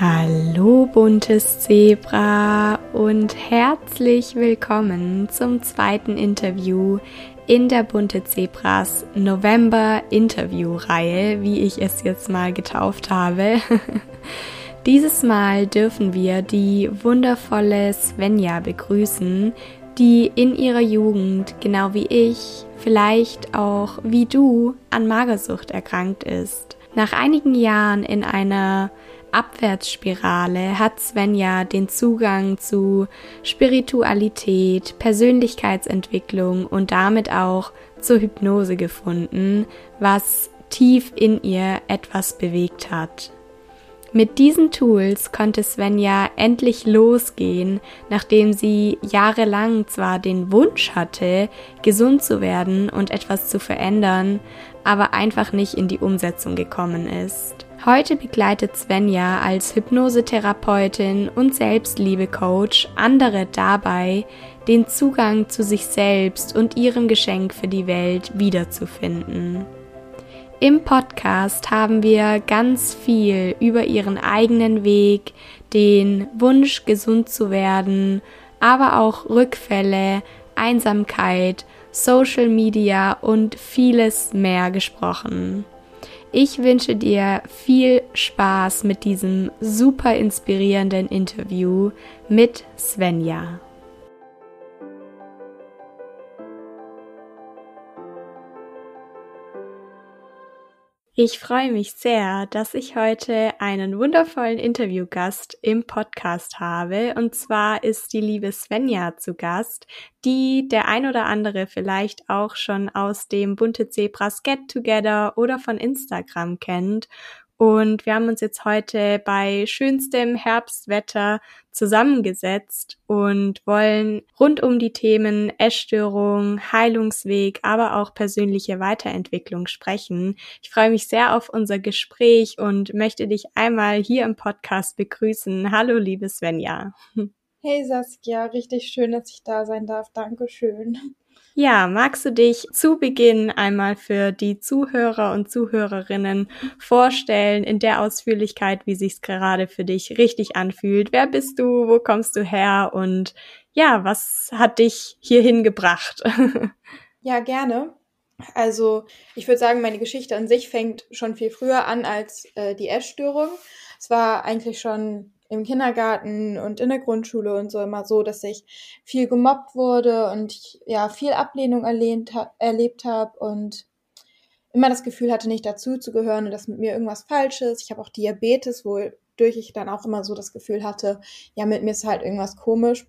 Hallo buntes Zebra und herzlich willkommen zum zweiten Interview in der Bunte Zebras November Interview-Reihe, wie ich es jetzt mal getauft habe. Dieses Mal dürfen wir die wundervolle Svenja begrüßen, die in ihrer Jugend, genau wie ich, vielleicht auch wie du, an Magersucht erkrankt ist. Nach einigen Jahren in einer Abwärtsspirale hat Svenja den Zugang zu Spiritualität, Persönlichkeitsentwicklung und damit auch zur Hypnose gefunden, was tief in ihr etwas bewegt hat. Mit diesen Tools konnte Svenja endlich losgehen, nachdem sie jahrelang zwar den Wunsch hatte, gesund zu werden und etwas zu verändern, aber einfach nicht in die Umsetzung gekommen ist. Heute begleitet Svenja als Hypnosetherapeutin und Selbstliebe-Coach andere dabei, den Zugang zu sich selbst und ihrem Geschenk für die Welt wiederzufinden. Im Podcast haben wir ganz viel über ihren eigenen Weg, den Wunsch gesund zu werden, aber auch Rückfälle, Einsamkeit, Social Media und vieles mehr gesprochen. Ich wünsche dir viel Spaß mit diesem super inspirierenden Interview mit Svenja. Ich freue mich sehr, dass ich heute einen wundervollen Interviewgast im Podcast habe. Und zwar ist die liebe Svenja zu Gast, die der ein oder andere vielleicht auch schon aus dem Bunte Zebras Get Together oder von Instagram kennt. Und wir haben uns jetzt heute bei schönstem Herbstwetter zusammengesetzt und wollen rund um die Themen Essstörung, Heilungsweg, aber auch persönliche Weiterentwicklung sprechen. Ich freue mich sehr auf unser Gespräch und möchte dich einmal hier im Podcast begrüßen. Hallo, liebe Svenja. Hey Saskia, richtig schön, dass ich da sein darf. Dankeschön. Ja, magst du dich zu Beginn einmal für die Zuhörer und Zuhörerinnen vorstellen in der Ausführlichkeit, wie sich's gerade für dich richtig anfühlt? Wer bist du? Wo kommst du her? Und ja, was hat dich hierhin gebracht? ja, gerne. Also ich würde sagen, meine Geschichte an sich fängt schon viel früher an als äh, die Essstörung. Es war eigentlich schon im Kindergarten und in der Grundschule und so immer so, dass ich viel gemobbt wurde und ich, ja viel Ablehnung erlehnt, erlebt habe und immer das Gefühl hatte, nicht dazu zu gehören und dass mit mir irgendwas falsch ist. Ich habe auch Diabetes, wodurch ich dann auch immer so das Gefühl hatte, ja, mit mir ist halt irgendwas komisch.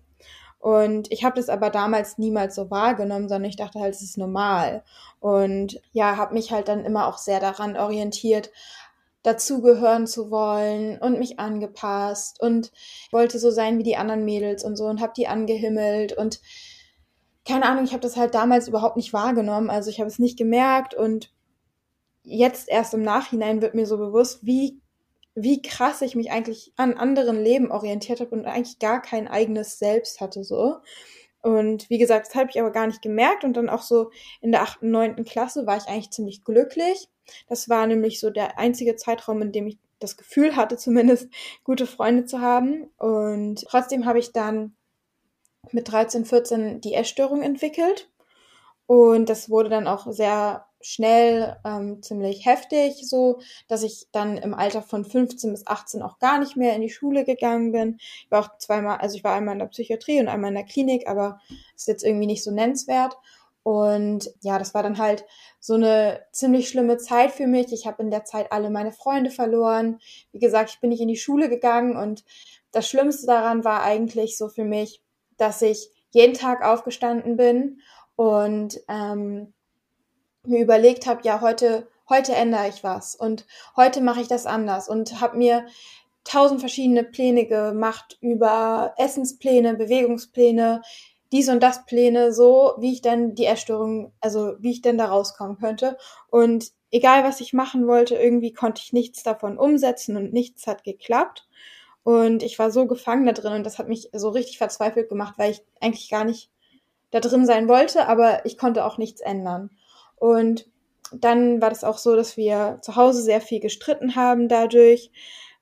Und ich habe das aber damals niemals so wahrgenommen, sondern ich dachte halt, es ist normal. Und ja, habe mich halt dann immer auch sehr daran orientiert, dazugehören zu wollen und mich angepasst und wollte so sein wie die anderen Mädels und so und habe die angehimmelt und keine Ahnung, ich habe das halt damals überhaupt nicht wahrgenommen, also ich habe es nicht gemerkt und jetzt erst im Nachhinein wird mir so bewusst, wie wie krass ich mich eigentlich an anderen Leben orientiert habe und eigentlich gar kein eigenes Selbst hatte so. Und wie gesagt, das habe ich aber gar nicht gemerkt. Und dann auch so in der achten, neunten Klasse war ich eigentlich ziemlich glücklich. Das war nämlich so der einzige Zeitraum, in dem ich das Gefühl hatte, zumindest gute Freunde zu haben. Und trotzdem habe ich dann mit 13, 14 die Essstörung entwickelt. Und das wurde dann auch sehr schnell ähm, ziemlich heftig, so dass ich dann im Alter von 15 bis 18 auch gar nicht mehr in die Schule gegangen bin. Ich war auch zweimal, also ich war einmal in der Psychiatrie und einmal in der Klinik, aber ist jetzt irgendwie nicht so nennenswert. Und ja, das war dann halt so eine ziemlich schlimme Zeit für mich. Ich habe in der Zeit alle meine Freunde verloren. Wie gesagt, ich bin nicht in die Schule gegangen und das Schlimmste daran war eigentlich so für mich, dass ich jeden Tag aufgestanden bin und ähm, mir überlegt habe, ja, heute, heute ändere ich was und heute mache ich das anders und habe mir tausend verschiedene Pläne gemacht über Essenspläne, Bewegungspläne, dies und das Pläne, so wie ich dann die Erstörung, also wie ich denn da rauskommen könnte. Und egal was ich machen wollte, irgendwie konnte ich nichts davon umsetzen und nichts hat geklappt. Und ich war so gefangen da drin und das hat mich so richtig verzweifelt gemacht, weil ich eigentlich gar nicht da drin sein wollte, aber ich konnte auch nichts ändern. Und dann war das auch so, dass wir zu Hause sehr viel gestritten haben dadurch.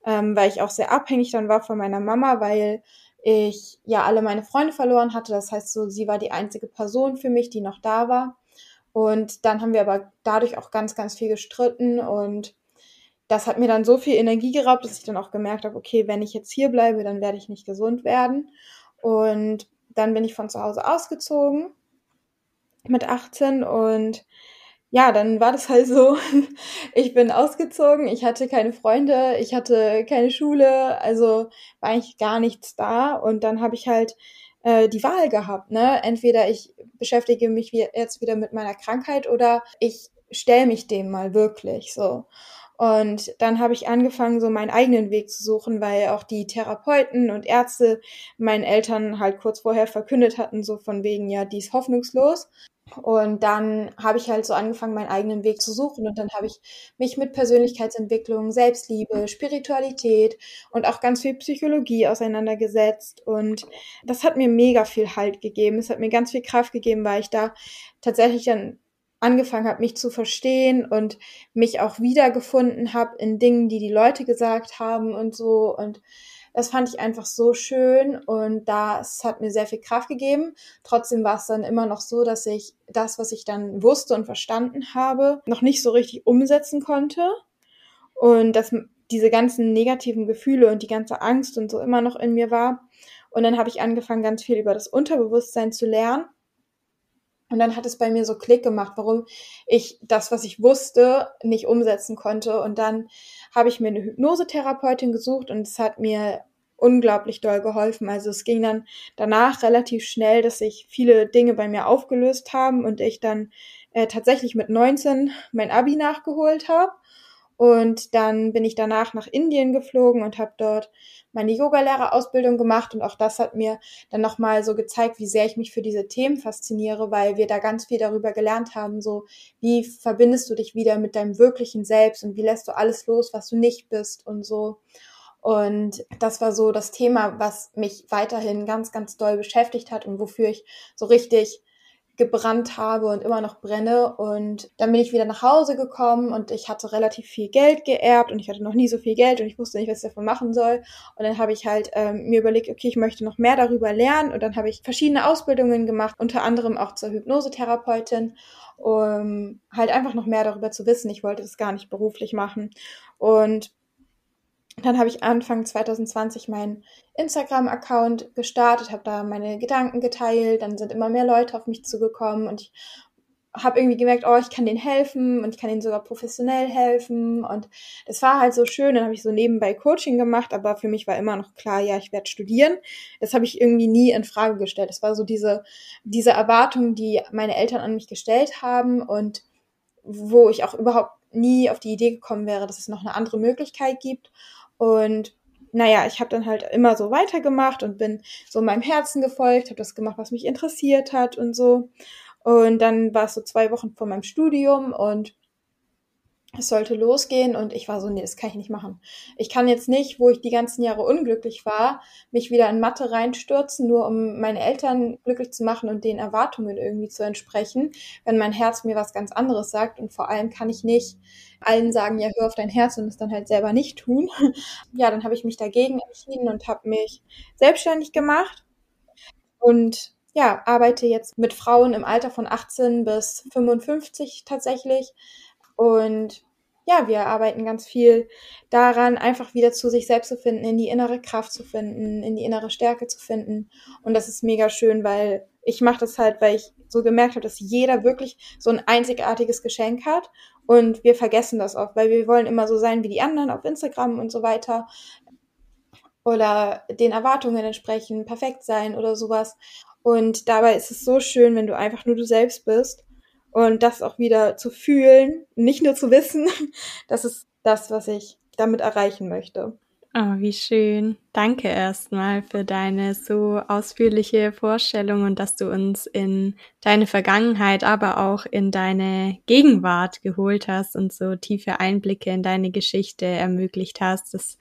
ähm, weil ich auch sehr abhängig dann war von meiner Mama, weil ich ja alle meine Freunde verloren hatte. Das heißt, so sie war die einzige Person für mich, die noch da war. Und dann haben wir aber dadurch auch ganz, ganz viel gestritten und das hat mir dann so viel Energie geraubt, dass ich dann auch gemerkt habe, okay, wenn ich jetzt hier bleibe, dann werde ich nicht gesund werden. Und dann bin ich von zu Hause ausgezogen mit 18 und ja, dann war das halt so, ich bin ausgezogen, ich hatte keine Freunde, ich hatte keine Schule, also war eigentlich gar nichts da und dann habe ich halt äh, die Wahl gehabt, ne? Entweder ich beschäftige mich jetzt wieder mit meiner Krankheit oder ich stelle mich dem mal wirklich so. Und dann habe ich angefangen, so meinen eigenen Weg zu suchen, weil auch die Therapeuten und Ärzte meinen Eltern halt kurz vorher verkündet hatten, so von wegen, ja, die ist hoffnungslos. Und dann habe ich halt so angefangen, meinen eigenen Weg zu suchen. Und dann habe ich mich mit Persönlichkeitsentwicklung, Selbstliebe, Spiritualität und auch ganz viel Psychologie auseinandergesetzt. Und das hat mir mega viel Halt gegeben. Es hat mir ganz viel Kraft gegeben, weil ich da tatsächlich dann angefangen habe, mich zu verstehen und mich auch wiedergefunden habe in Dingen, die die Leute gesagt haben und so. Und das fand ich einfach so schön und das hat mir sehr viel Kraft gegeben. Trotzdem war es dann immer noch so, dass ich das, was ich dann wusste und verstanden habe, noch nicht so richtig umsetzen konnte. Und dass diese ganzen negativen Gefühle und die ganze Angst und so immer noch in mir war. Und dann habe ich angefangen, ganz viel über das Unterbewusstsein zu lernen und dann hat es bei mir so Klick gemacht, warum ich das, was ich wusste, nicht umsetzen konnte. Und dann habe ich mir eine Hypnosetherapeutin gesucht und es hat mir unglaublich doll geholfen. Also es ging dann danach relativ schnell, dass sich viele Dinge bei mir aufgelöst haben und ich dann äh, tatsächlich mit 19 mein Abi nachgeholt habe. Und dann bin ich danach nach Indien geflogen und habe dort meine Yogalehrerausbildung gemacht und auch das hat mir dann nochmal so gezeigt, wie sehr ich mich für diese Themen fasziniere, weil wir da ganz viel darüber gelernt haben, so wie verbindest du dich wieder mit deinem wirklichen Selbst und wie lässt du alles los, was du nicht bist und so. Und das war so das Thema, was mich weiterhin ganz, ganz doll beschäftigt hat und wofür ich so richtig gebrannt habe und immer noch brenne. Und dann bin ich wieder nach Hause gekommen und ich hatte relativ viel Geld geerbt und ich hatte noch nie so viel Geld und ich wusste nicht, was ich davon machen soll. Und dann habe ich halt ähm, mir überlegt, okay, ich möchte noch mehr darüber lernen. Und dann habe ich verschiedene Ausbildungen gemacht, unter anderem auch zur Hypnosetherapeutin, um halt einfach noch mehr darüber zu wissen. Ich wollte das gar nicht beruflich machen. Und dann habe ich Anfang 2020 meinen Instagram-Account gestartet, habe da meine Gedanken geteilt, dann sind immer mehr Leute auf mich zugekommen und ich habe irgendwie gemerkt, oh, ich kann denen helfen und ich kann denen sogar professionell helfen und es war halt so schön. Dann habe ich so nebenbei Coaching gemacht, aber für mich war immer noch klar, ja, ich werde studieren. Das habe ich irgendwie nie in Frage gestellt. Das war so diese diese Erwartung, die meine Eltern an mich gestellt haben und wo ich auch überhaupt nie auf die Idee gekommen wäre, dass es noch eine andere Möglichkeit gibt. Und naja, ich habe dann halt immer so weitergemacht und bin so meinem Herzen gefolgt, habe das gemacht, was mich interessiert hat und so. Und dann war es so zwei Wochen vor meinem Studium und es sollte losgehen und ich war so, nee, das kann ich nicht machen. Ich kann jetzt nicht, wo ich die ganzen Jahre unglücklich war, mich wieder in Mathe reinstürzen, nur um meine Eltern glücklich zu machen und den Erwartungen irgendwie zu entsprechen, wenn mein Herz mir was ganz anderes sagt und vor allem kann ich nicht allen sagen, ja, hör auf dein Herz und es dann halt selber nicht tun. Ja, dann habe ich mich dagegen entschieden und habe mich selbstständig gemacht und ja, arbeite jetzt mit Frauen im Alter von 18 bis 55 tatsächlich und ja, wir arbeiten ganz viel daran, einfach wieder zu sich selbst zu finden, in die innere Kraft zu finden, in die innere Stärke zu finden. Und das ist mega schön, weil ich mache das halt, weil ich so gemerkt habe, dass jeder wirklich so ein einzigartiges Geschenk hat. Und wir vergessen das oft, weil wir wollen immer so sein wie die anderen auf Instagram und so weiter. Oder den Erwartungen entsprechen, perfekt sein oder sowas. Und dabei ist es so schön, wenn du einfach nur du selbst bist und das auch wieder zu fühlen, nicht nur zu wissen, das ist das, was ich damit erreichen möchte. Oh, wie schön. Danke erstmal für deine so ausführliche Vorstellung und dass du uns in deine Vergangenheit, aber auch in deine Gegenwart geholt hast und so tiefe Einblicke in deine Geschichte ermöglicht hast. Das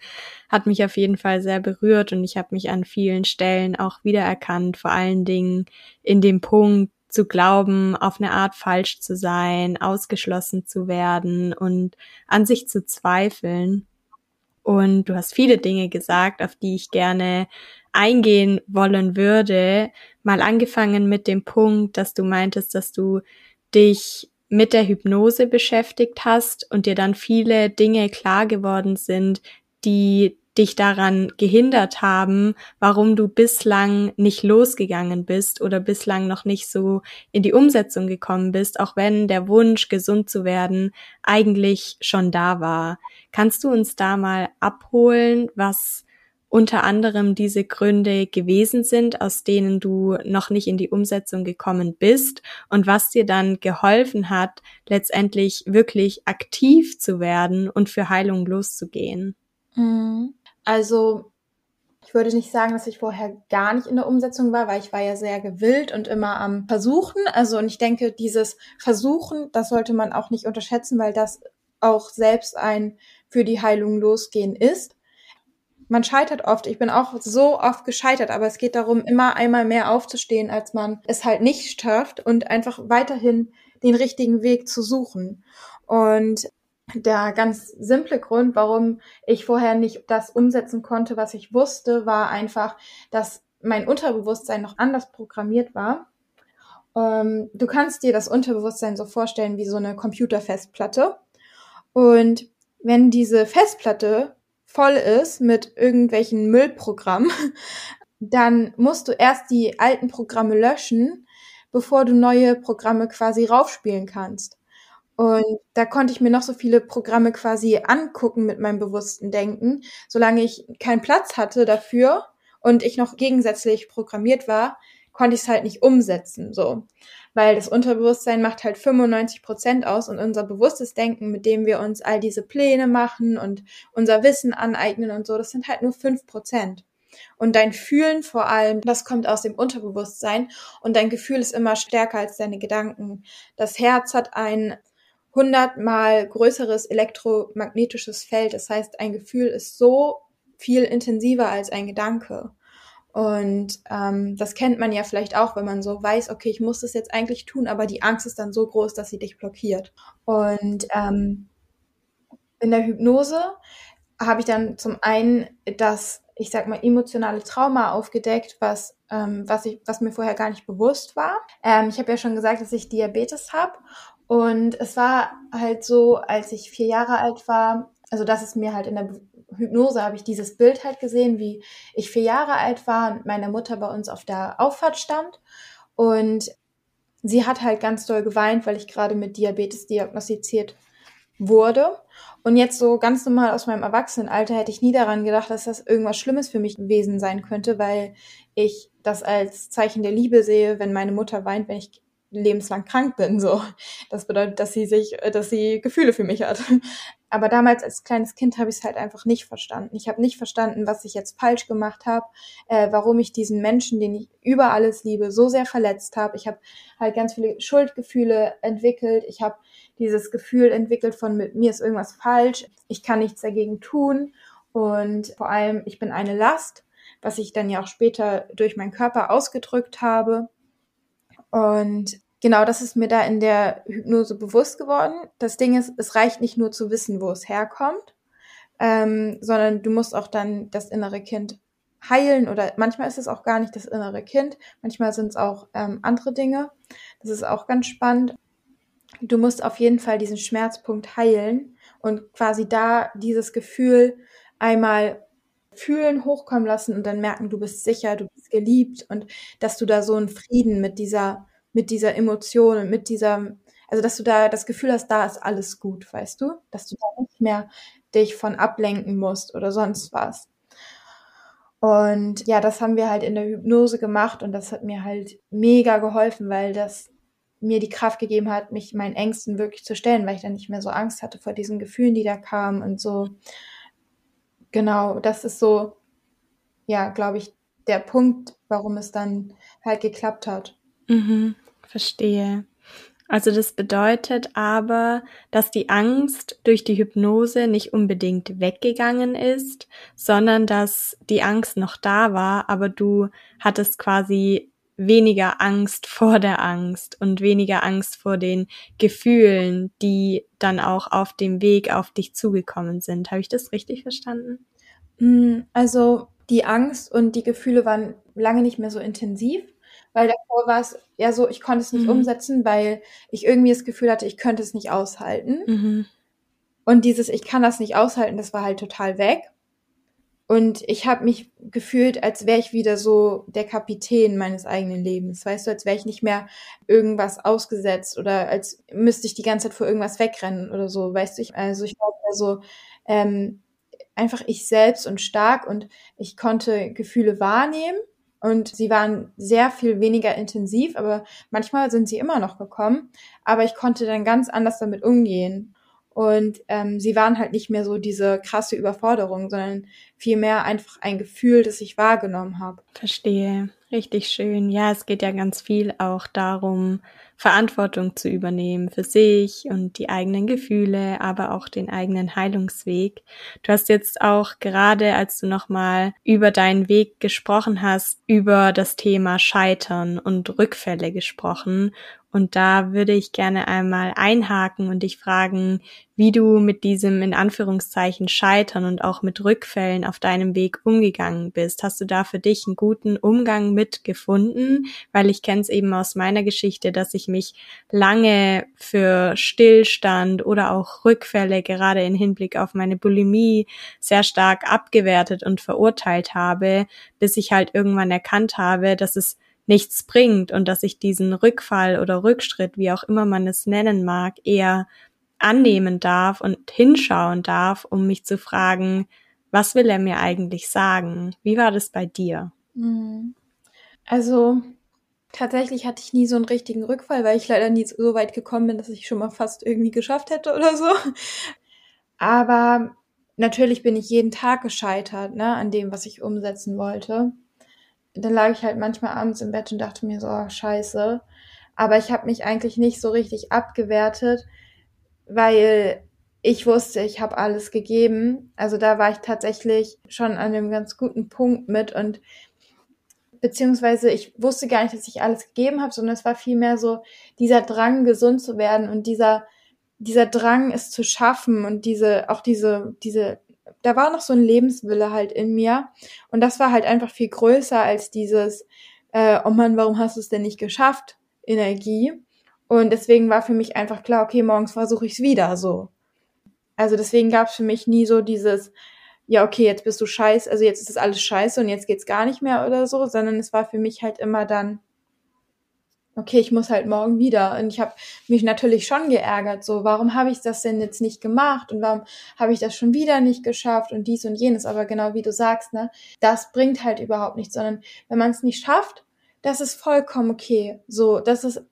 hat mich auf jeden Fall sehr berührt und ich habe mich an vielen Stellen auch wiedererkannt, vor allen Dingen in dem Punkt, zu glauben, auf eine Art falsch zu sein, ausgeschlossen zu werden und an sich zu zweifeln. Und du hast viele Dinge gesagt, auf die ich gerne eingehen wollen würde. Mal angefangen mit dem Punkt, dass du meintest, dass du dich mit der Hypnose beschäftigt hast und dir dann viele Dinge klar geworden sind, die dich daran gehindert haben, warum du bislang nicht losgegangen bist oder bislang noch nicht so in die Umsetzung gekommen bist, auch wenn der Wunsch, gesund zu werden, eigentlich schon da war. Kannst du uns da mal abholen, was unter anderem diese Gründe gewesen sind, aus denen du noch nicht in die Umsetzung gekommen bist und was dir dann geholfen hat, letztendlich wirklich aktiv zu werden und für Heilung loszugehen? Mhm. Also ich würde nicht sagen, dass ich vorher gar nicht in der Umsetzung war, weil ich war ja sehr gewillt und immer am Versuchen. Also und ich denke, dieses Versuchen, das sollte man auch nicht unterschätzen, weil das auch selbst ein für die Heilung losgehen ist. Man scheitert oft. Ich bin auch so oft gescheitert, aber es geht darum, immer einmal mehr aufzustehen, als man es halt nicht schafft und einfach weiterhin den richtigen Weg zu suchen. Und der ganz simple Grund, warum ich vorher nicht das umsetzen konnte, was ich wusste, war einfach, dass mein Unterbewusstsein noch anders programmiert war. Ähm, du kannst dir das Unterbewusstsein so vorstellen wie so eine Computerfestplatte. Und wenn diese Festplatte voll ist mit irgendwelchen Müllprogrammen, dann musst du erst die alten Programme löschen, bevor du neue Programme quasi raufspielen kannst. Und da konnte ich mir noch so viele Programme quasi angucken mit meinem bewussten Denken, solange ich keinen Platz hatte dafür und ich noch gegensätzlich programmiert war, konnte ich es halt nicht umsetzen, so. Weil das Unterbewusstsein macht halt 95 Prozent aus und unser bewusstes Denken, mit dem wir uns all diese Pläne machen und unser Wissen aneignen und so, das sind halt nur fünf Prozent. Und dein Fühlen vor allem, das kommt aus dem Unterbewusstsein und dein Gefühl ist immer stärker als deine Gedanken. Das Herz hat ein hundertmal größeres elektromagnetisches Feld. Das heißt, ein Gefühl ist so viel intensiver als ein Gedanke. Und ähm, das kennt man ja vielleicht auch, wenn man so weiß, okay, ich muss das jetzt eigentlich tun, aber die Angst ist dann so groß, dass sie dich blockiert. Und ähm, in der Hypnose habe ich dann zum einen das, ich sag mal, emotionale Trauma aufgedeckt, was, ähm, was, ich, was mir vorher gar nicht bewusst war. Ähm, ich habe ja schon gesagt, dass ich Diabetes habe und es war halt so, als ich vier Jahre alt war, also das ist mir halt in der Hypnose habe ich dieses Bild halt gesehen, wie ich vier Jahre alt war und meine Mutter bei uns auf der Auffahrt stand und sie hat halt ganz doll geweint, weil ich gerade mit Diabetes diagnostiziert wurde. Und jetzt so ganz normal aus meinem Erwachsenenalter hätte ich nie daran gedacht, dass das irgendwas Schlimmes für mich gewesen sein könnte, weil ich das als Zeichen der Liebe sehe, wenn meine Mutter weint, wenn ich lebenslang krank bin. So, das bedeutet, dass sie sich, äh, dass sie Gefühle für mich hat. Aber damals als kleines Kind habe ich es halt einfach nicht verstanden. Ich habe nicht verstanden, was ich jetzt falsch gemacht habe, äh, warum ich diesen Menschen, den ich über alles liebe, so sehr verletzt habe. Ich habe halt ganz viele Schuldgefühle entwickelt. Ich habe dieses Gefühl entwickelt von mit mir ist irgendwas falsch. Ich kann nichts dagegen tun und vor allem ich bin eine Last, was ich dann ja auch später durch meinen Körper ausgedrückt habe. Und genau, das ist mir da in der Hypnose bewusst geworden. Das Ding ist, es reicht nicht nur zu wissen, wo es herkommt, ähm, sondern du musst auch dann das innere Kind heilen oder manchmal ist es auch gar nicht das innere Kind, manchmal sind es auch ähm, andere Dinge. Das ist auch ganz spannend. Du musst auf jeden Fall diesen Schmerzpunkt heilen und quasi da dieses Gefühl einmal fühlen, hochkommen lassen und dann merken, du bist sicher, du bist geliebt und dass du da so einen Frieden mit dieser, mit dieser Emotion und mit dieser, also dass du da das Gefühl hast, da ist alles gut, weißt du? Dass du da nicht mehr dich von ablenken musst oder sonst was. Und ja, das haben wir halt in der Hypnose gemacht und das hat mir halt mega geholfen, weil das mir die Kraft gegeben hat, mich meinen Ängsten wirklich zu stellen, weil ich dann nicht mehr so Angst hatte vor diesen Gefühlen, die da kamen und so. Genau, das ist so, ja, glaube ich, der Punkt, warum es dann halt geklappt hat. Mhm, verstehe. Also das bedeutet aber, dass die Angst durch die Hypnose nicht unbedingt weggegangen ist, sondern dass die Angst noch da war, aber du hattest quasi weniger Angst vor der Angst und weniger Angst vor den Gefühlen, die dann auch auf dem Weg auf dich zugekommen sind. Habe ich das richtig verstanden? Mm, also die Angst und die Gefühle waren lange nicht mehr so intensiv, weil davor war es ja so, ich konnte es nicht mhm. umsetzen, weil ich irgendwie das Gefühl hatte, ich könnte es nicht aushalten. Mhm. Und dieses Ich kann das nicht aushalten, das war halt total weg. Und ich habe mich gefühlt, als wäre ich wieder so der Kapitän meines eigenen Lebens. Weißt du, als wäre ich nicht mehr irgendwas ausgesetzt oder als müsste ich die ganze Zeit vor irgendwas wegrennen oder so. Weißt du, ich, also ich war so ähm, einfach ich selbst und stark und ich konnte Gefühle wahrnehmen und sie waren sehr viel weniger intensiv, aber manchmal sind sie immer noch gekommen. Aber ich konnte dann ganz anders damit umgehen. Und ähm, sie waren halt nicht mehr so diese krasse Überforderung, sondern vielmehr einfach ein Gefühl, das ich wahrgenommen habe. Verstehe. Richtig schön. Ja, es geht ja ganz viel auch darum, Verantwortung zu übernehmen für sich und die eigenen Gefühle, aber auch den eigenen Heilungsweg. Du hast jetzt auch gerade, als du nochmal über deinen Weg gesprochen hast, über das Thema Scheitern und Rückfälle gesprochen. Und da würde ich gerne einmal einhaken und dich fragen, wie du mit diesem in Anführungszeichen Scheitern und auch mit Rückfällen auf deinem Weg umgegangen bist. Hast du da für dich einen guten Umgang mit gefunden? Weil ich kenne es eben aus meiner Geschichte, dass ich mich lange für Stillstand oder auch Rückfälle gerade in Hinblick auf meine Bulimie sehr stark abgewertet und verurteilt habe, bis ich halt irgendwann erkannt habe, dass es nichts bringt und dass ich diesen Rückfall oder Rückschritt, wie auch immer man es nennen mag, eher annehmen darf und hinschauen darf, um mich zu fragen, was will er mir eigentlich sagen? Wie war das bei dir? Hm. Also tatsächlich hatte ich nie so einen richtigen Rückfall, weil ich leider nie so weit gekommen bin, dass ich schon mal fast irgendwie geschafft hätte oder so. Aber natürlich bin ich jeden Tag gescheitert, ne, an dem, was ich umsetzen wollte dann lag ich halt manchmal abends im Bett und dachte mir so, oh, scheiße. Aber ich habe mich eigentlich nicht so richtig abgewertet, weil ich wusste, ich habe alles gegeben. Also da war ich tatsächlich schon an einem ganz guten Punkt mit und beziehungsweise ich wusste gar nicht, dass ich alles gegeben habe, sondern es war vielmehr so dieser Drang, gesund zu werden und dieser dieser Drang, es zu schaffen und diese auch diese diese da war noch so ein Lebenswille halt in mir. Und das war halt einfach viel größer als dieses, äh, oh Mann, warum hast du es denn nicht geschafft? Energie. Und deswegen war für mich einfach klar, okay, morgens versuche ich es wieder so. Also deswegen gab es für mich nie so dieses, ja, okay, jetzt bist du scheiße, also jetzt ist das alles scheiße und jetzt geht's gar nicht mehr oder so, sondern es war für mich halt immer dann, okay, ich muss halt morgen wieder. Und ich habe mich natürlich schon geärgert, so, warum habe ich das denn jetzt nicht gemacht und warum habe ich das schon wieder nicht geschafft und dies und jenes. Aber genau wie du sagst, ne, das bringt halt überhaupt nichts, sondern wenn man es nicht schafft, das ist vollkommen okay. So, das ist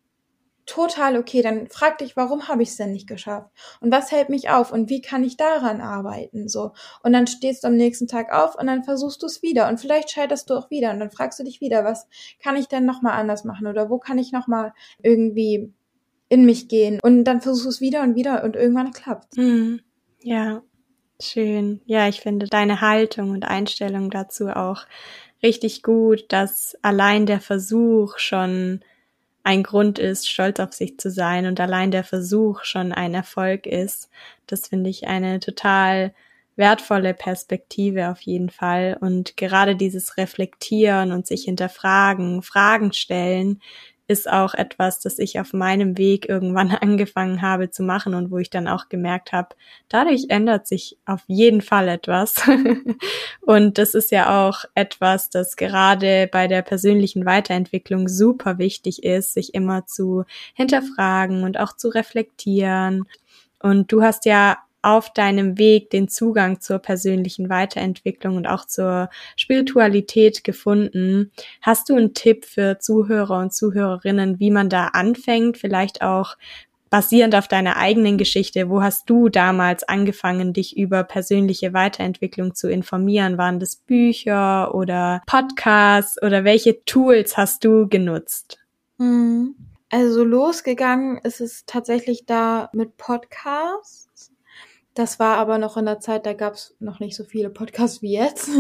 total okay. Dann frag dich, warum habe ich es denn nicht geschafft? Und was hält mich auf? Und wie kann ich daran arbeiten? So. Und dann stehst du am nächsten Tag auf und dann versuchst du es wieder. Und vielleicht scheiterst du auch wieder. Und dann fragst du dich wieder, was kann ich denn nochmal anders machen? Oder wo kann ich nochmal irgendwie in mich gehen? Und dann versuchst du es wieder und wieder und irgendwann klappt. Mhm. Ja. Schön. Ja, ich finde deine Haltung und Einstellung dazu auch richtig gut, dass allein der Versuch schon ein Grund ist, stolz auf sich zu sein und allein der Versuch schon ein Erfolg ist. Das finde ich eine total wertvolle Perspektive auf jeden Fall. Und gerade dieses Reflektieren und sich hinterfragen, Fragen stellen, ist auch etwas, das ich auf meinem Weg irgendwann angefangen habe zu machen und wo ich dann auch gemerkt habe, dadurch ändert sich auf jeden Fall etwas. und das ist ja auch etwas, das gerade bei der persönlichen Weiterentwicklung super wichtig ist, sich immer zu hinterfragen und auch zu reflektieren. Und du hast ja auf deinem Weg den Zugang zur persönlichen Weiterentwicklung und auch zur Spiritualität gefunden. Hast du einen Tipp für Zuhörer und Zuhörerinnen, wie man da anfängt? Vielleicht auch basierend auf deiner eigenen Geschichte. Wo hast du damals angefangen, dich über persönliche Weiterentwicklung zu informieren? Waren das Bücher oder Podcasts oder welche Tools hast du genutzt? Hm. Also losgegangen ist es tatsächlich da mit Podcasts. Das war aber noch in der Zeit, da gab es noch nicht so viele Podcasts wie jetzt.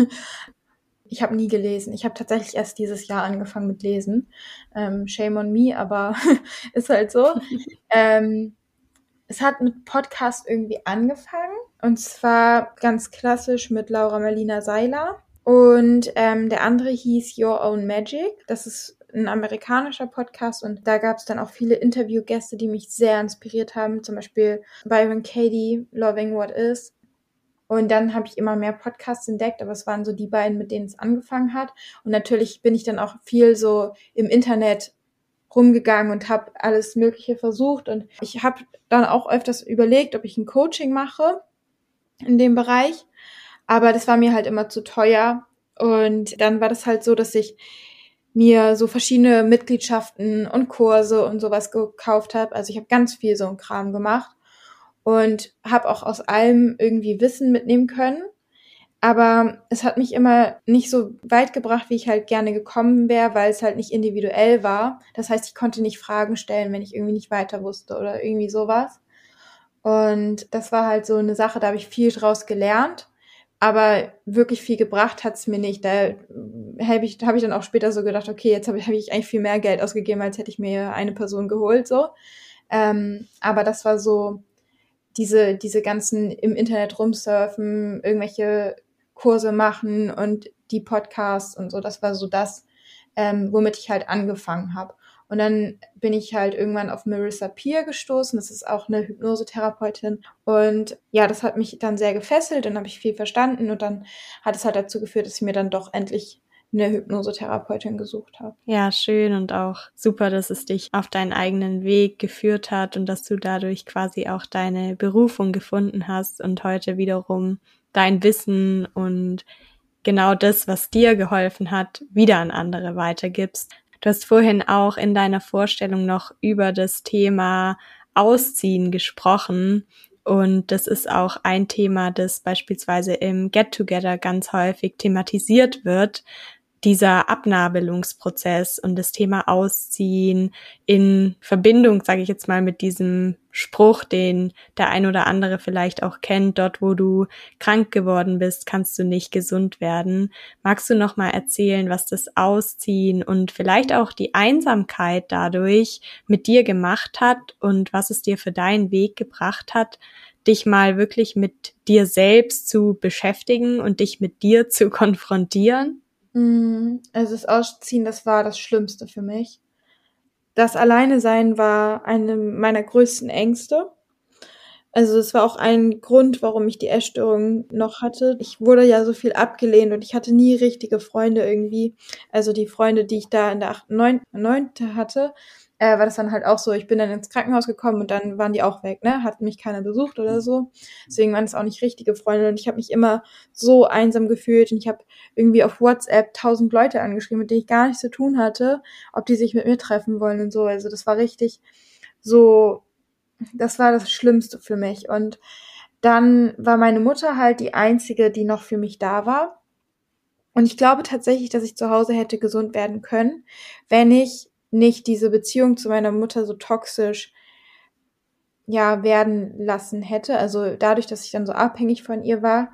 Ich habe nie gelesen. Ich habe tatsächlich erst dieses Jahr angefangen mit Lesen. Ähm, shame on me, aber ist halt so. ähm, es hat mit Podcast irgendwie angefangen. Und zwar ganz klassisch mit Laura Marlina Seiler. Und ähm, der andere hieß Your Own Magic. Das ist ein amerikanischer Podcast und da gab es dann auch viele Interviewgäste, die mich sehr inspiriert haben. Zum Beispiel Byron Katie, Loving What Is. Und dann habe ich immer mehr Podcasts entdeckt, aber es waren so die beiden, mit denen es angefangen hat. Und natürlich bin ich dann auch viel so im Internet rumgegangen und habe alles Mögliche versucht. Und ich habe dann auch öfters überlegt, ob ich ein Coaching mache in dem Bereich. Aber das war mir halt immer zu teuer. Und dann war das halt so, dass ich mir so verschiedene Mitgliedschaften und Kurse und sowas gekauft habe. Also ich habe ganz viel so ein Kram gemacht und habe auch aus allem irgendwie Wissen mitnehmen können. Aber es hat mich immer nicht so weit gebracht, wie ich halt gerne gekommen wäre, weil es halt nicht individuell war. Das heißt, ich konnte nicht Fragen stellen, wenn ich irgendwie nicht weiter wusste oder irgendwie sowas. Und das war halt so eine Sache, da habe ich viel draus gelernt. Aber wirklich viel gebracht hat's mir nicht. Da habe ich, hab ich dann auch später so gedacht, okay, jetzt habe hab ich eigentlich viel mehr Geld ausgegeben, als hätte ich mir eine Person geholt. so. Ähm, aber das war so diese, diese ganzen im Internet rumsurfen, irgendwelche Kurse machen und die Podcasts und so, das war so das, ähm, womit ich halt angefangen habe. Und dann bin ich halt irgendwann auf Marissa Peer gestoßen. Das ist auch eine Hypnosetherapeutin. Und ja, das hat mich dann sehr gefesselt und habe ich viel verstanden. Und dann hat es halt dazu geführt, dass ich mir dann doch endlich eine Hypnosetherapeutin gesucht habe. Ja, schön und auch super, dass es dich auf deinen eigenen Weg geführt hat und dass du dadurch quasi auch deine Berufung gefunden hast und heute wiederum dein Wissen und genau das, was dir geholfen hat, wieder an andere weitergibst. Du hast vorhin auch in deiner Vorstellung noch über das Thema Ausziehen gesprochen. Und das ist auch ein Thema, das beispielsweise im Get-Together ganz häufig thematisiert wird, dieser Abnabelungsprozess und das Thema Ausziehen in Verbindung, sage ich jetzt mal, mit diesem Spruch, den der ein oder andere vielleicht auch kennt, dort wo du krank geworden bist, kannst du nicht gesund werden. Magst du noch mal erzählen, was das Ausziehen und vielleicht auch die Einsamkeit dadurch mit dir gemacht hat und was es dir für deinen Weg gebracht hat, dich mal wirklich mit dir selbst zu beschäftigen und dich mit dir zu konfrontieren? Mm, also das Ausziehen, das war das Schlimmste für mich. Das Alleine sein war eine meiner größten Ängste. Also es war auch ein Grund, warum ich die Essstörung noch hatte. Ich wurde ja so viel abgelehnt und ich hatte nie richtige Freunde irgendwie. Also die Freunde, die ich da in der 8., 9., 9. hatte, äh, war das dann halt auch so, ich bin dann ins Krankenhaus gekommen und dann waren die auch weg, ne? Hat mich keiner besucht oder so. Deswegen waren es auch nicht richtige Freunde und ich habe mich immer so einsam gefühlt und ich habe irgendwie auf WhatsApp tausend Leute angeschrieben, mit denen ich gar nichts zu tun hatte, ob die sich mit mir treffen wollen und so. Also das war richtig so, das war das Schlimmste für mich. Und dann war meine Mutter halt die einzige, die noch für mich da war. Und ich glaube tatsächlich, dass ich zu Hause hätte gesund werden können, wenn ich nicht diese Beziehung zu meiner Mutter so toxisch ja werden lassen hätte. Also dadurch, dass ich dann so abhängig von ihr war,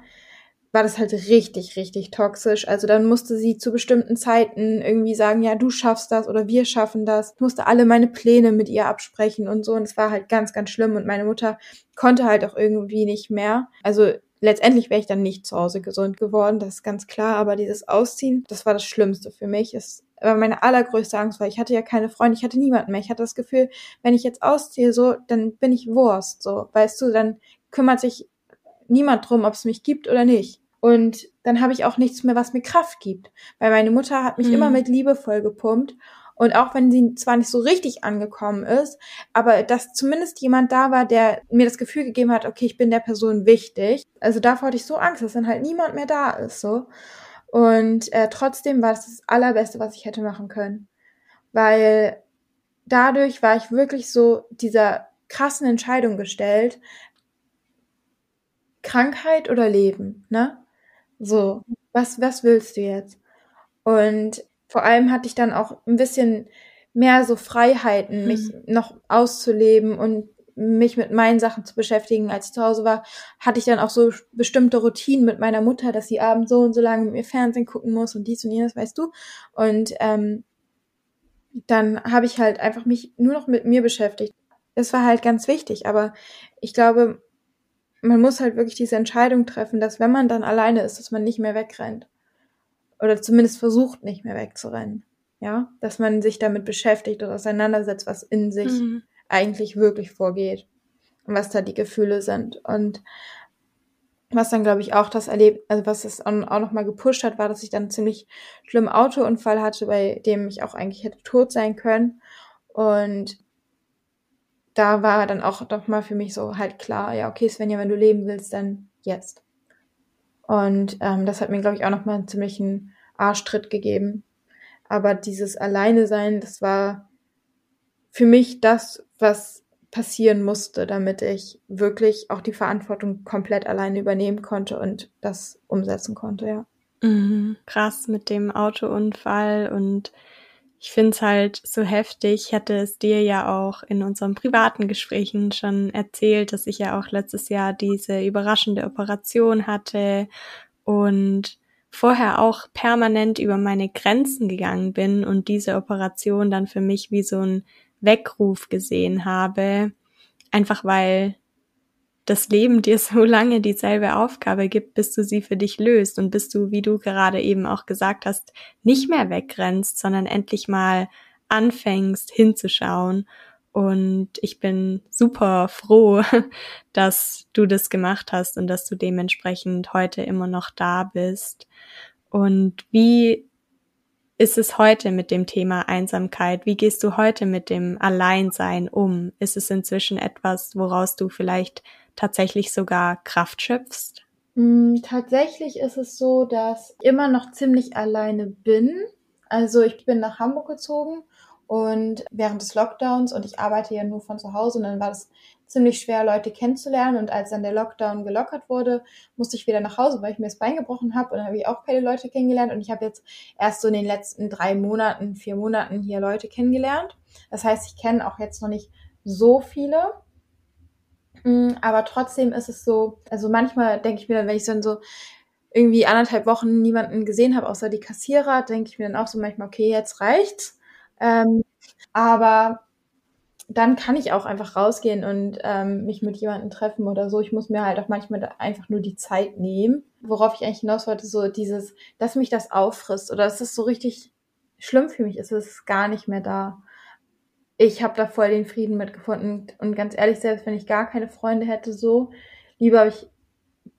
war das halt richtig, richtig toxisch. Also dann musste sie zu bestimmten Zeiten irgendwie sagen, ja, du schaffst das oder wir schaffen das. Ich musste alle meine Pläne mit ihr absprechen und so. Und es war halt ganz, ganz schlimm. Und meine Mutter konnte halt auch irgendwie nicht mehr. Also letztendlich wäre ich dann nicht zu Hause gesund geworden, das ist ganz klar. Aber dieses Ausziehen, das war das Schlimmste für mich. Es war meine allergrößte Angst, weil ich hatte ja keine Freunde, ich hatte niemanden mehr. Ich hatte das Gefühl, wenn ich jetzt ausziehe, so, dann bin ich Wurst, so, weißt du, dann kümmert sich niemand drum, ob es mich gibt oder nicht. Und dann habe ich auch nichts mehr, was mir Kraft gibt. Weil meine Mutter hat mich mhm. immer mit Liebe voll gepumpt. Und auch wenn sie zwar nicht so richtig angekommen ist, aber dass zumindest jemand da war, der mir das Gefühl gegeben hat, okay, ich bin der Person wichtig. Also davor hatte ich so Angst, dass dann halt niemand mehr da ist, so. Und äh, trotzdem war das das Allerbeste, was ich hätte machen können. Weil dadurch war ich wirklich so dieser krassen Entscheidung gestellt, Krankheit oder Leben, ne? So, was, was willst du jetzt? Und vor allem hatte ich dann auch ein bisschen mehr so Freiheiten, mich mhm. noch auszuleben und mich mit meinen Sachen zu beschäftigen. Als ich zu Hause war, hatte ich dann auch so bestimmte Routinen mit meiner Mutter, dass sie abends so und so lange mit mir Fernsehen gucken muss und dies und jenes, weißt du. Und ähm, dann habe ich halt einfach mich nur noch mit mir beschäftigt. Das war halt ganz wichtig, aber ich glaube, man muss halt wirklich diese Entscheidung treffen, dass wenn man dann alleine ist, dass man nicht mehr wegrennt. Oder zumindest versucht, nicht mehr wegzurennen. Ja, dass man sich damit beschäftigt und auseinandersetzt, was in sich mhm. Eigentlich wirklich vorgeht und was da die Gefühle sind. Und was dann, glaube ich, auch das erlebt, also was es auch nochmal gepusht hat, war, dass ich dann einen ziemlich schlimmen Autounfall hatte, bei dem ich auch eigentlich hätte tot sein können. Und da war dann auch doch mal für mich so halt klar, ja, okay, Svenja, wenn du leben willst, dann jetzt. Und ähm, das hat mir, glaube ich, auch nochmal einen ziemlichen Arschtritt gegeben. Aber dieses Alleine sein, das war für mich das, was passieren musste, damit ich wirklich auch die Verantwortung komplett alleine übernehmen konnte und das umsetzen konnte, ja. Mhm, krass mit dem Autounfall und ich finde es halt so heftig. Ich hatte es dir ja auch in unseren privaten Gesprächen schon erzählt, dass ich ja auch letztes Jahr diese überraschende Operation hatte und vorher auch permanent über meine Grenzen gegangen bin und diese Operation dann für mich wie so ein Weckruf gesehen habe. Einfach weil das Leben dir so lange dieselbe Aufgabe gibt, bis du sie für dich löst und bis du, wie du gerade eben auch gesagt hast, nicht mehr wegrennst, sondern endlich mal anfängst hinzuschauen. Und ich bin super froh, dass du das gemacht hast und dass du dementsprechend heute immer noch da bist. Und wie ist es heute mit dem Thema Einsamkeit? Wie gehst du heute mit dem Alleinsein um? Ist es inzwischen etwas, woraus du vielleicht tatsächlich sogar Kraft schöpfst? Mm, tatsächlich ist es so, dass ich immer noch ziemlich alleine bin. Also ich bin nach Hamburg gezogen und während des Lockdowns und ich arbeite ja nur von zu Hause und dann war es ziemlich schwer, Leute kennenzulernen. Und als dann der Lockdown gelockert wurde, musste ich wieder nach Hause, weil ich mir das Bein gebrochen habe. Und dann habe ich auch keine Leute kennengelernt. Und ich habe jetzt erst so in den letzten drei Monaten, vier Monaten hier Leute kennengelernt. Das heißt, ich kenne auch jetzt noch nicht so viele. Mm, aber trotzdem ist es so, also manchmal denke ich mir dann, wenn ich dann so irgendwie anderthalb Wochen niemanden gesehen habe, außer die Kassierer, denke ich mir dann auch so manchmal, okay, jetzt reicht's. Ähm, aber dann kann ich auch einfach rausgehen und ähm, mich mit jemandem treffen oder so. Ich muss mir halt auch manchmal einfach nur die Zeit nehmen. Worauf ich eigentlich hinaus wollte, so dieses, dass mich das auffrisst oder dass es so richtig schlimm für mich ist, es ist gar nicht mehr da ich habe da voll den Frieden mitgefunden. Und ganz ehrlich, selbst wenn ich gar keine Freunde hätte, so, lieber habe ich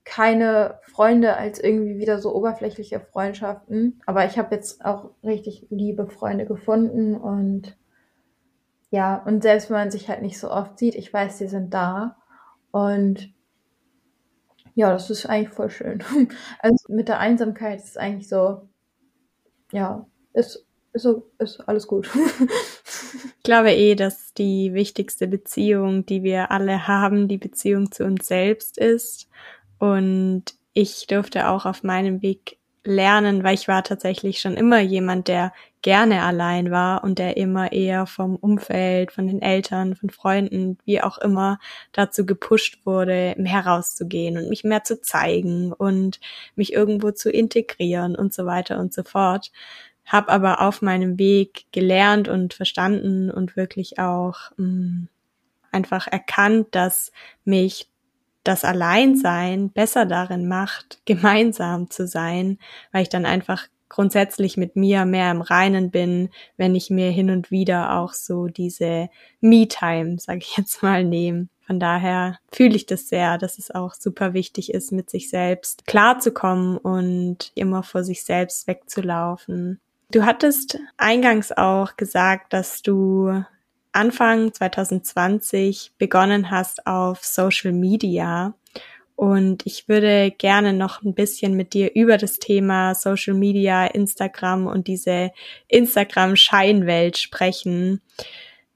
keine Freunde als irgendwie wieder so oberflächliche Freundschaften. Aber ich habe jetzt auch richtig liebe Freunde gefunden und ja, und selbst wenn man sich halt nicht so oft sieht, ich weiß, die sind da. Und ja, das ist eigentlich voll schön. Also mit der Einsamkeit ist eigentlich so, ja, ist, ist, so, ist alles gut. Ich glaube eh, dass die wichtigste Beziehung, die wir alle haben, die Beziehung zu uns selbst ist. Und ich durfte auch auf meinem Weg lernen, weil ich war tatsächlich schon immer jemand, der gerne allein war und der immer eher vom Umfeld, von den Eltern, von Freunden, wie auch immer, dazu gepusht wurde, mehr rauszugehen und mich mehr zu zeigen und mich irgendwo zu integrieren und so weiter und so fort. Habe aber auf meinem Weg gelernt und verstanden und wirklich auch mh, mm, einfach erkannt, dass mich das Alleinsein besser darin macht, gemeinsam zu sein, weil ich dann einfach grundsätzlich mit mir mehr im Reinen bin, wenn ich mir hin und wieder auch so diese Me-Time, sage ich jetzt mal, nehme. Von daher fühle ich das sehr, dass es auch super wichtig ist, mit sich selbst klarzukommen und immer vor sich selbst wegzulaufen. Du hattest eingangs auch gesagt, dass du Anfang 2020 begonnen hast auf Social Media. Und ich würde gerne noch ein bisschen mit dir über das Thema Social Media, Instagram und diese Instagram-Scheinwelt sprechen.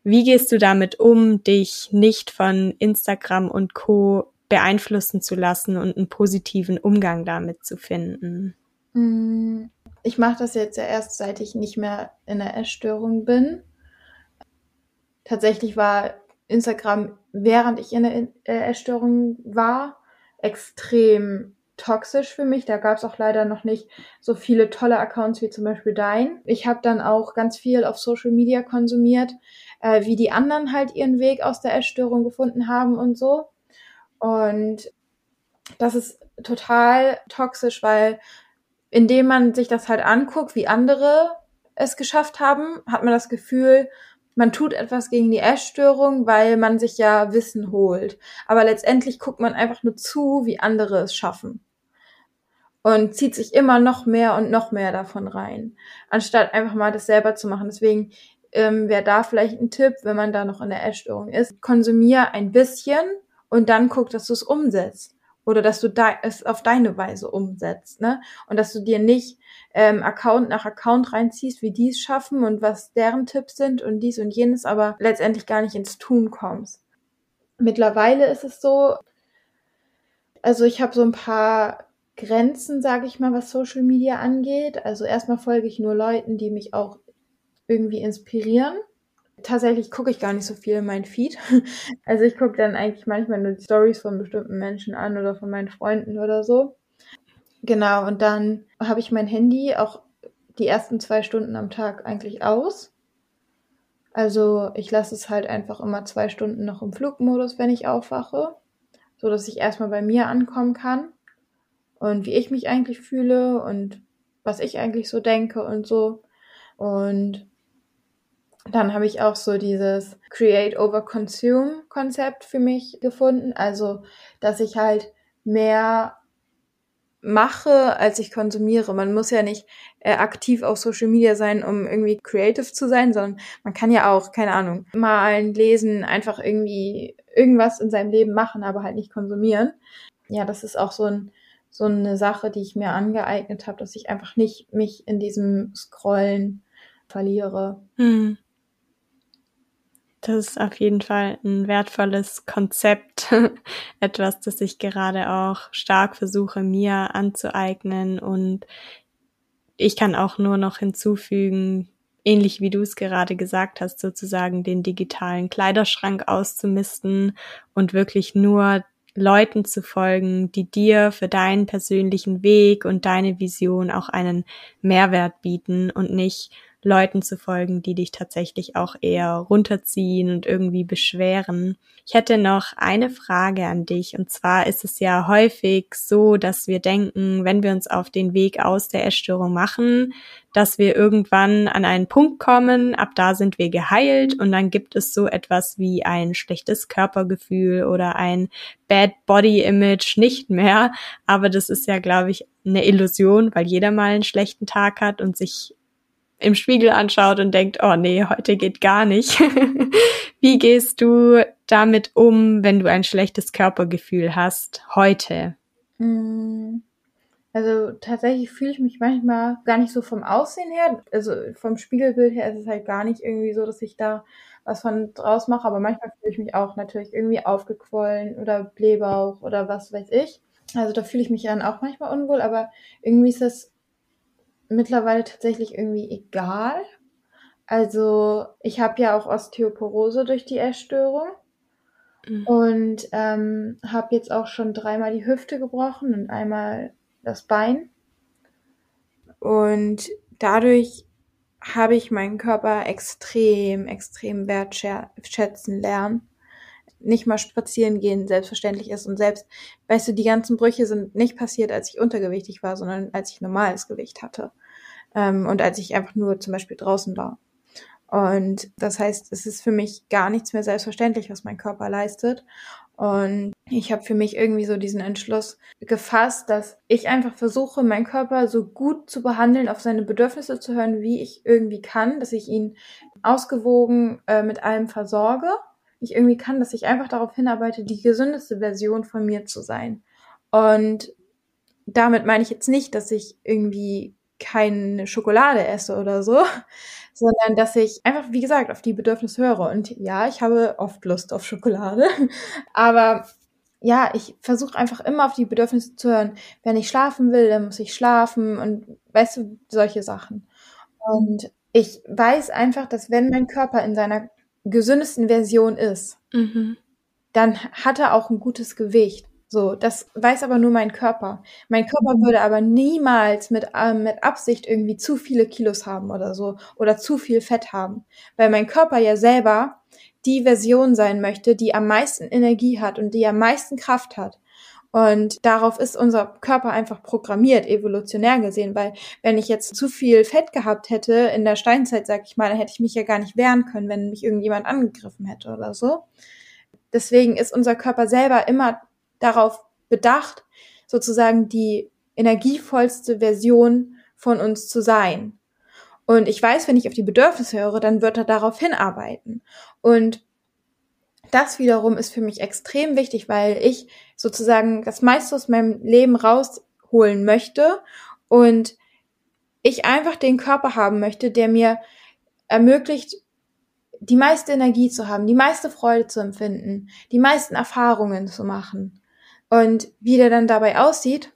Wie gehst du damit um, dich nicht von Instagram und Co beeinflussen zu lassen und einen positiven Umgang damit zu finden? Mm, ich mache das jetzt ja erst, seit ich nicht mehr in der Essstörung bin. Tatsächlich war Instagram während ich in der äh, Essstörung war, extrem toxisch für mich. Da gab es auch leider noch nicht so viele tolle Accounts wie zum Beispiel dein. Ich habe dann auch ganz viel auf Social Media konsumiert, äh, wie die anderen halt ihren Weg aus der Essstörung gefunden haben und so. Und das ist total toxisch, weil indem man sich das halt anguckt, wie andere es geschafft haben, hat man das Gefühl, man tut etwas gegen die Essstörung, weil man sich ja Wissen holt. Aber letztendlich guckt man einfach nur zu, wie andere es schaffen. Und zieht sich immer noch mehr und noch mehr davon rein, anstatt einfach mal das selber zu machen. Deswegen ähm, wäre da vielleicht ein Tipp, wenn man da noch in der Essstörung ist. Konsumier ein bisschen und dann guck, dass du es umsetzt. Oder dass du es auf deine Weise umsetzt, ne? Und dass du dir nicht ähm, Account nach Account reinziehst, wie die es schaffen und was deren Tipps sind und dies und jenes, aber letztendlich gar nicht ins Tun kommst. Mittlerweile ist es so, also ich habe so ein paar Grenzen, sage ich mal, was Social Media angeht. Also erstmal folge ich nur Leuten, die mich auch irgendwie inspirieren. Tatsächlich gucke ich gar nicht so viel in mein Feed. Also ich gucke dann eigentlich manchmal nur die Stories von bestimmten Menschen an oder von meinen Freunden oder so. Genau, und dann habe ich mein Handy auch die ersten zwei Stunden am Tag eigentlich aus. Also ich lasse es halt einfach immer zwei Stunden noch im Flugmodus, wenn ich aufwache, so dass ich erstmal bei mir ankommen kann und wie ich mich eigentlich fühle und was ich eigentlich so denke und so. Und dann habe ich auch so dieses Create over Consume Konzept für mich gefunden. Also, dass ich halt mehr mache, als ich konsumiere. Man muss ja nicht äh, aktiv auf Social Media sein, um irgendwie creative zu sein, sondern man kann ja auch, keine Ahnung, malen, lesen, einfach irgendwie irgendwas in seinem Leben machen, aber halt nicht konsumieren. Ja, das ist auch so ein so eine Sache, die ich mir angeeignet habe, dass ich einfach nicht mich in diesem Scrollen verliere. Hm. Das ist auf jeden Fall ein wertvolles Konzept, etwas, das ich gerade auch stark versuche, mir anzueignen. Und ich kann auch nur noch hinzufügen, ähnlich wie du es gerade gesagt hast, sozusagen den digitalen Kleiderschrank auszumisten und wirklich nur Leuten zu folgen, die dir für deinen persönlichen Weg und deine Vision auch einen Mehrwert bieten und nicht Leuten zu folgen, die dich tatsächlich auch eher runterziehen und irgendwie beschweren. Ich hätte noch eine Frage an dich und zwar ist es ja häufig so, dass wir denken, wenn wir uns auf den Weg aus der Essstörung machen, dass wir irgendwann an einen Punkt kommen, ab da sind wir geheilt und dann gibt es so etwas wie ein schlechtes Körpergefühl oder ein Bad Body Image nicht mehr. Aber das ist ja, glaube ich, eine Illusion, weil jeder mal einen schlechten Tag hat und sich im Spiegel anschaut und denkt, oh nee, heute geht gar nicht. Wie gehst du damit um, wenn du ein schlechtes Körpergefühl hast, heute? Mm, also tatsächlich fühle ich mich manchmal gar nicht so vom Aussehen her, also vom Spiegelbild her ist es halt gar nicht irgendwie so, dass ich da was von draus mache, aber manchmal fühle ich mich auch natürlich irgendwie aufgequollen oder Blähbauch oder was weiß ich. Also da fühle ich mich dann auch manchmal unwohl, aber irgendwie ist das mittlerweile tatsächlich irgendwie egal. Also ich habe ja auch Osteoporose durch die Essstörung mhm. und ähm, habe jetzt auch schon dreimal die Hüfte gebrochen und einmal das Bein. Und dadurch habe ich meinen Körper extrem, extrem wertschätzen lernen. Nicht mal spazieren gehen selbstverständlich ist und selbst, weißt du, die ganzen Brüche sind nicht passiert, als ich untergewichtig war, sondern als ich normales Gewicht hatte ähm, und als ich einfach nur zum Beispiel draußen war. Und das heißt, es ist für mich gar nichts mehr selbstverständlich, was mein Körper leistet. Und ich habe für mich irgendwie so diesen Entschluss gefasst, dass ich einfach versuche, meinen Körper so gut zu behandeln, auf seine Bedürfnisse zu hören, wie ich irgendwie kann, dass ich ihn ausgewogen äh, mit allem versorge. Ich irgendwie kann, dass ich einfach darauf hinarbeite, die gesündeste Version von mir zu sein. Und damit meine ich jetzt nicht, dass ich irgendwie keine Schokolade esse oder so, sondern dass ich einfach, wie gesagt, auf die Bedürfnisse höre. Und ja, ich habe oft Lust auf Schokolade, aber ja, ich versuche einfach immer auf die Bedürfnisse zu hören. Wenn ich schlafen will, dann muss ich schlafen und weißt du, solche Sachen. Und ich weiß einfach, dass wenn mein Körper in seiner gesündesten Version ist, mhm. dann hat er auch ein gutes Gewicht. So, das weiß aber nur mein Körper. Mein Körper würde aber niemals mit, äh, mit Absicht irgendwie zu viele Kilos haben oder so oder zu viel Fett haben, weil mein Körper ja selber die Version sein möchte, die am meisten Energie hat und die am meisten Kraft hat. Und darauf ist unser Körper einfach programmiert, evolutionär gesehen, weil wenn ich jetzt zu viel Fett gehabt hätte in der Steinzeit, sag ich mal, dann hätte ich mich ja gar nicht wehren können, wenn mich irgendjemand angegriffen hätte oder so. Deswegen ist unser Körper selber immer darauf bedacht, sozusagen die energievollste Version von uns zu sein. Und ich weiß, wenn ich auf die Bedürfnisse höre, dann wird er darauf hinarbeiten. Und das wiederum ist für mich extrem wichtig, weil ich sozusagen das meiste aus meinem Leben rausholen möchte und ich einfach den Körper haben möchte, der mir ermöglicht, die meiste Energie zu haben, die meiste Freude zu empfinden, die meisten Erfahrungen zu machen. Und wie der dann dabei aussieht,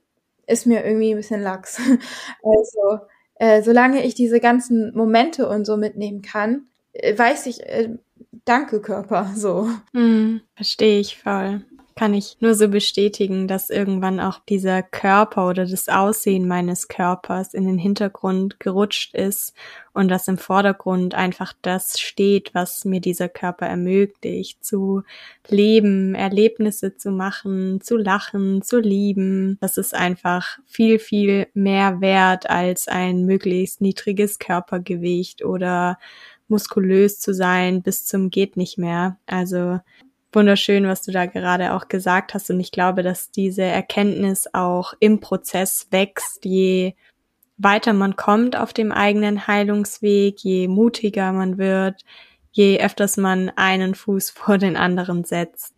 ist mir irgendwie ein bisschen lax. Also, äh, solange ich diese ganzen Momente und so mitnehmen kann, äh, weiß ich, äh, danke Körper, so. Hm, verstehe ich voll kann ich nur so bestätigen, dass irgendwann auch dieser Körper oder das Aussehen meines Körpers in den Hintergrund gerutscht ist und dass im Vordergrund einfach das steht, was mir dieser Körper ermöglicht, zu leben, Erlebnisse zu machen, zu lachen, zu lieben. Das ist einfach viel, viel mehr wert als ein möglichst niedriges Körpergewicht oder muskulös zu sein bis zum geht nicht mehr. Also wunderschön, was du da gerade auch gesagt hast. Und ich glaube, dass diese Erkenntnis auch im Prozess wächst, je weiter man kommt auf dem eigenen Heilungsweg, je mutiger man wird, je öfters man einen Fuß vor den anderen setzt.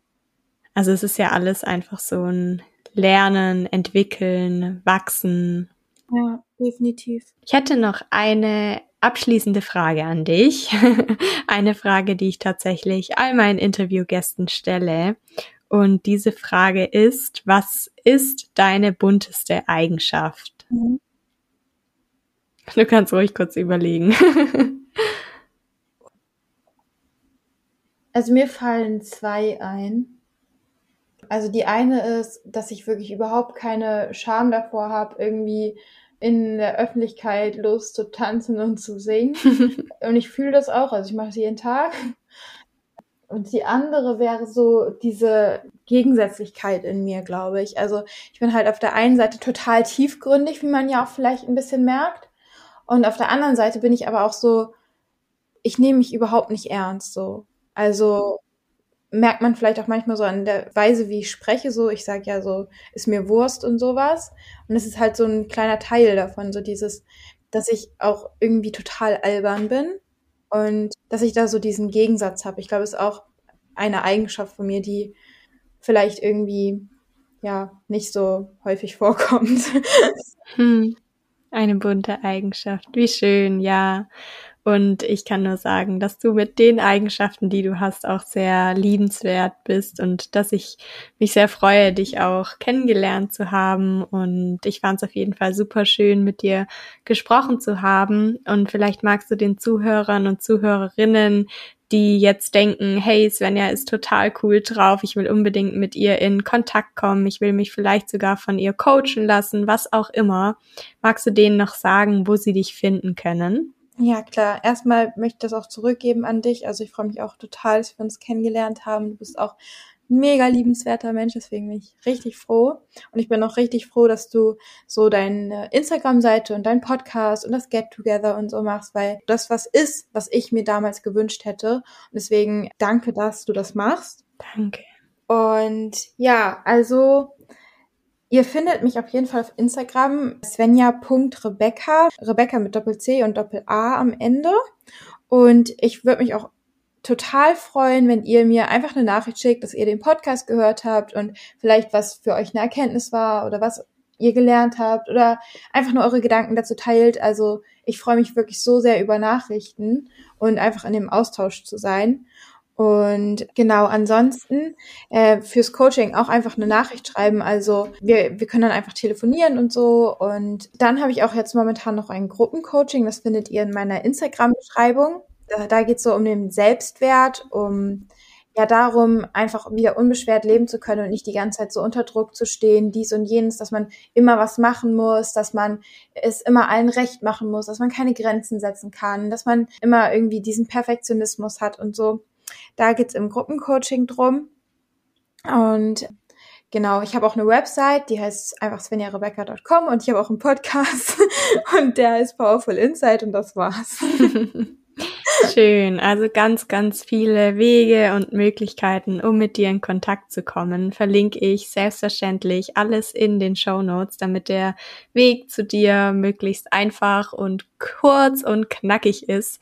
Also es ist ja alles einfach so ein Lernen, Entwickeln, Wachsen. Ja, definitiv. Ich hätte noch eine abschließende Frage an dich. Eine Frage, die ich tatsächlich all meinen Interviewgästen stelle. Und diese Frage ist, was ist deine bunteste Eigenschaft? Mhm. Du kannst ruhig kurz überlegen. also mir fallen zwei ein. Also die eine ist, dass ich wirklich überhaupt keine Scham davor habe, irgendwie in der Öffentlichkeit Lust zu tanzen und zu singen. und ich fühle das auch, also ich mache es jeden Tag. Und die andere wäre so diese Gegensätzlichkeit in mir, glaube ich. Also ich bin halt auf der einen Seite total tiefgründig, wie man ja auch vielleicht ein bisschen merkt. Und auf der anderen Seite bin ich aber auch so, ich nehme mich überhaupt nicht ernst so. Also merkt man vielleicht auch manchmal so an der Weise, wie ich spreche, so, ich sage ja so, ist mir Wurst und sowas. Und es ist halt so ein kleiner Teil davon, so dieses, dass ich auch irgendwie total albern bin und dass ich da so diesen Gegensatz habe. Ich glaube, es ist auch eine Eigenschaft von mir, die vielleicht irgendwie ja nicht so häufig vorkommt. Hm. Eine bunte Eigenschaft. Wie schön, ja. Und ich kann nur sagen, dass du mit den Eigenschaften, die du hast, auch sehr liebenswert bist und dass ich mich sehr freue, dich auch kennengelernt zu haben. Und ich fand es auf jeden Fall super schön, mit dir gesprochen zu haben. Und vielleicht magst du den Zuhörern und Zuhörerinnen, die jetzt denken, hey, Svenja ist total cool drauf, ich will unbedingt mit ihr in Kontakt kommen, ich will mich vielleicht sogar von ihr coachen lassen, was auch immer. Magst du denen noch sagen, wo sie dich finden können? Ja, klar. Erstmal möchte ich das auch zurückgeben an dich. Also ich freue mich auch total, dass wir uns kennengelernt haben. Du bist auch ein mega liebenswerter Mensch, deswegen bin ich richtig froh. Und ich bin auch richtig froh, dass du so deine Instagram-Seite und dein Podcast und das Get-Together und so machst, weil das was ist, was ich mir damals gewünscht hätte. Und deswegen danke, dass du das machst. Danke. Und ja, also Ihr findet mich auf jeden Fall auf Instagram svenja.rebecca, Rebecca mit Doppel-C und Doppel-A am Ende. Und ich würde mich auch total freuen, wenn ihr mir einfach eine Nachricht schickt, dass ihr den Podcast gehört habt und vielleicht was für euch eine Erkenntnis war oder was ihr gelernt habt oder einfach nur eure Gedanken dazu teilt. Also ich freue mich wirklich so sehr über Nachrichten und einfach in dem Austausch zu sein. Und genau, ansonsten äh, fürs Coaching auch einfach eine Nachricht schreiben. Also wir, wir können dann einfach telefonieren und so. Und dann habe ich auch jetzt momentan noch ein Gruppencoaching. Das findet ihr in meiner Instagram-Beschreibung. Da, da geht es so um den Selbstwert, um ja darum, einfach wieder unbeschwert leben zu können und nicht die ganze Zeit so unter Druck zu stehen, dies und jenes, dass man immer was machen muss, dass man es immer allen recht machen muss, dass man keine Grenzen setzen kann, dass man immer irgendwie diesen Perfektionismus hat und so. Da geht's im Gruppencoaching drum. Und Genau, ich habe auch eine Website, die heißt einfach svenjarebecca.com und ich habe auch einen Podcast und der heißt Powerful Insight und das war's. Schön, also ganz, ganz viele Wege und Möglichkeiten, um mit dir in Kontakt zu kommen, verlinke ich selbstverständlich alles in den Show Notes, damit der Weg zu dir möglichst einfach und kurz und knackig ist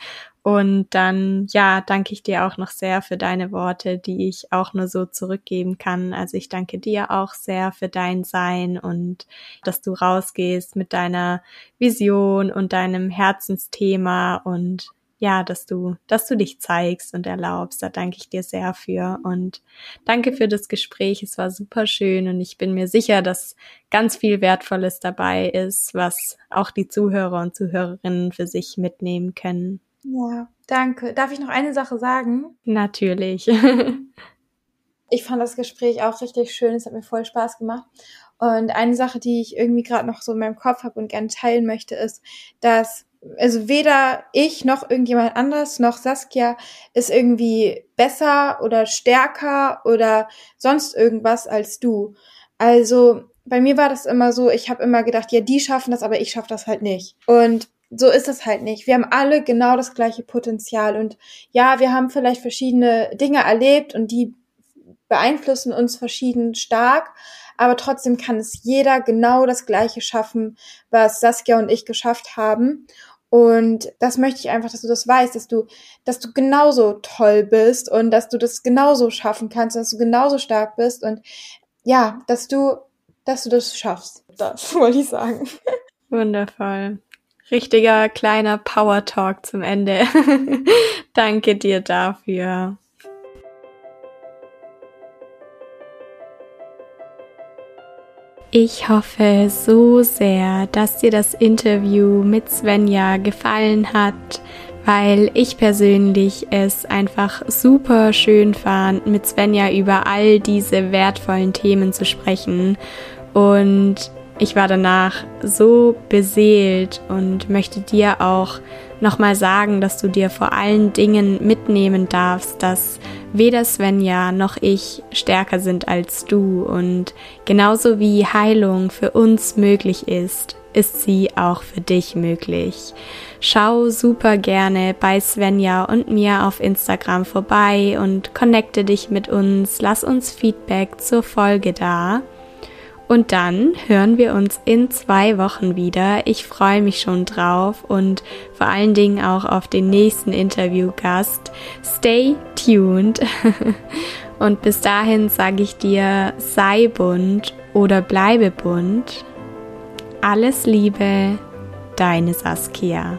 und dann, ja, danke ich dir auch noch sehr für deine Worte, die ich auch nur so zurückgeben kann. Also ich danke dir auch sehr für dein Sein und dass du rausgehst mit deiner Vision und deinem Herzensthema und ja, dass du, dass du dich zeigst und erlaubst. Da danke ich dir sehr für und danke für das Gespräch. Es war super schön und ich bin mir sicher, dass ganz viel Wertvolles dabei ist, was auch die Zuhörer und Zuhörerinnen für sich mitnehmen können. Ja, danke. Darf ich noch eine Sache sagen? Natürlich. ich fand das Gespräch auch richtig schön. Es hat mir voll Spaß gemacht. Und eine Sache, die ich irgendwie gerade noch so in meinem Kopf habe und gerne teilen möchte, ist, dass also weder ich noch irgendjemand anders noch Saskia ist irgendwie besser oder stärker oder sonst irgendwas als du. Also bei mir war das immer so, ich habe immer gedacht, ja, die schaffen das, aber ich schaffe das halt nicht. Und so ist es halt nicht. Wir haben alle genau das gleiche Potenzial und ja, wir haben vielleicht verschiedene Dinge erlebt und die beeinflussen uns verschieden stark, aber trotzdem kann es jeder genau das gleiche schaffen, was Saskia und ich geschafft haben. Und das möchte ich einfach, dass du das weißt, dass du, dass du genauso toll bist und dass du das genauso schaffen kannst, dass du genauso stark bist und ja, dass du, dass du das schaffst. Das wollte ich sagen. Wundervoll. Richtiger kleiner Power Talk zum Ende. Danke dir dafür. Ich hoffe so sehr, dass dir das Interview mit Svenja gefallen hat, weil ich persönlich es einfach super schön fand, mit Svenja über all diese wertvollen Themen zu sprechen. Und ich war danach so beseelt und möchte dir auch nochmal sagen, dass du dir vor allen Dingen mitnehmen darfst, dass weder Svenja noch ich stärker sind als du und genauso wie Heilung für uns möglich ist, ist sie auch für dich möglich. Schau super gerne bei Svenja und mir auf Instagram vorbei und connecte dich mit uns, lass uns Feedback zur Folge da. Und dann hören wir uns in zwei Wochen wieder. Ich freue mich schon drauf und vor allen Dingen auch auf den nächsten Interviewgast. Stay tuned. Und bis dahin sage ich dir, sei bunt oder bleibe bunt. Alles Liebe, deine Saskia.